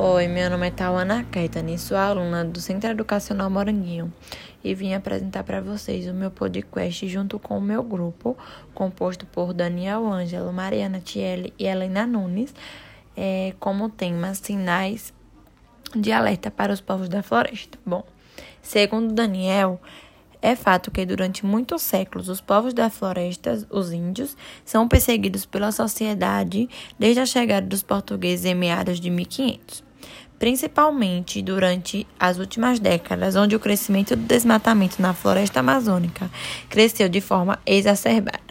Oi, meu nome é Tawana Caetani, sou aluna do Centro Educacional Moranguinho e vim apresentar para vocês o meu podcast junto com o meu grupo, composto por Daniel Ângelo, Mariana Tielli e Helena Nunes, é, como tema Sinais de Alerta para os Povos da Floresta. Bom, segundo Daniel, é fato que durante muitos séculos os povos da floresta, os índios, são perseguidos pela sociedade desde a chegada dos portugueses em meados de 1500 principalmente durante as últimas décadas, onde o crescimento do desmatamento na floresta amazônica cresceu de forma exacerbada.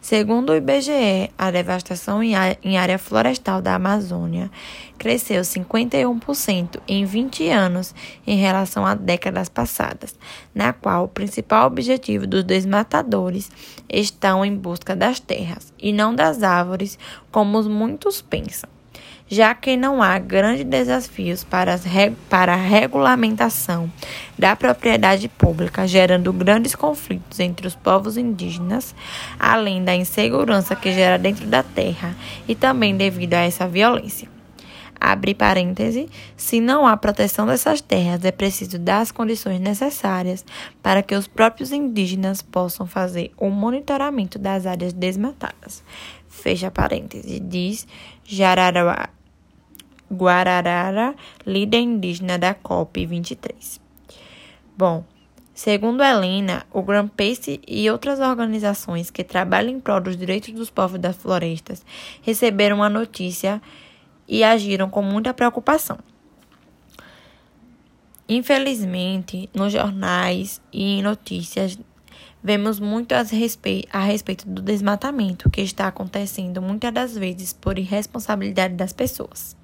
Segundo o IBGE, a devastação em área florestal da Amazônia cresceu 51% em 20 anos em relação a décadas passadas, na qual o principal objetivo dos desmatadores estão em busca das terras e não das árvores, como muitos pensam já que não há grandes desafios para, para a regulamentação da propriedade pública, gerando grandes conflitos entre os povos indígenas, além da insegurança que gera dentro da terra e também devido a essa violência. Abre parêntese, se não há proteção dessas terras, é preciso dar as condições necessárias para que os próprios indígenas possam fazer o monitoramento das áreas desmatadas. Fecha parêntese, diz Jararawa Guararara, líder indígena da COP23. Bom, segundo Helena, o Greenpeace e outras organizações que trabalham em prol dos direitos dos povos das florestas receberam a notícia e agiram com muita preocupação. Infelizmente, nos jornais e em notícias, vemos muito a respeito, a respeito do desmatamento que está acontecendo muitas das vezes por irresponsabilidade das pessoas.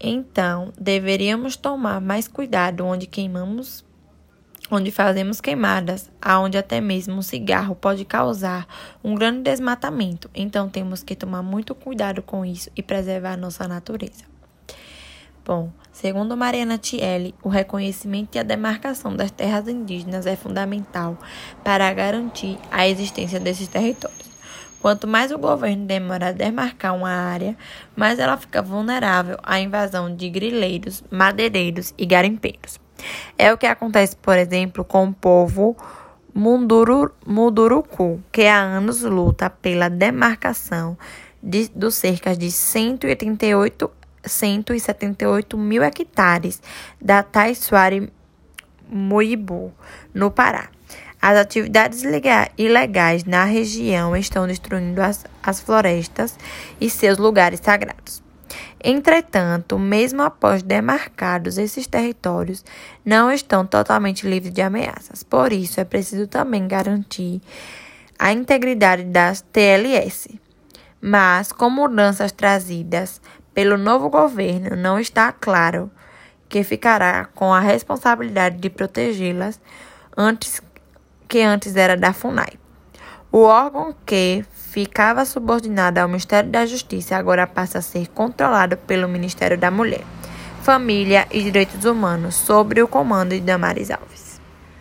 Então, deveríamos tomar mais cuidado onde queimamos, onde fazemos queimadas, aonde até mesmo um cigarro pode causar um grande desmatamento. Então, temos que tomar muito cuidado com isso e preservar nossa natureza. Bom, segundo Mariana Tielli, o reconhecimento e a demarcação das terras indígenas é fundamental para garantir a existência desses territórios. Quanto mais o governo demora a demarcar uma área, mais ela fica vulnerável à invasão de grileiros, madeireiros e garimpeiros. É o que acontece, por exemplo, com o povo Munduru, Munduruku, que há anos luta pela demarcação de, dos cerca de 188, 178 mil hectares da Taiswari Muibu, no Pará. As atividades ilegais na região estão destruindo as, as florestas e seus lugares sagrados. Entretanto, mesmo após demarcados, esses territórios não estão totalmente livres de ameaças. Por isso, é preciso também garantir a integridade das TLS. Mas, com mudanças trazidas pelo novo governo, não está claro que ficará com a responsabilidade de protegê-las antes que antes era da FUNAI. O órgão que ficava subordinado ao Ministério da Justiça agora passa a ser controlado pelo Ministério da Mulher, Família e Direitos Humanos, sob o comando de Damares Alves.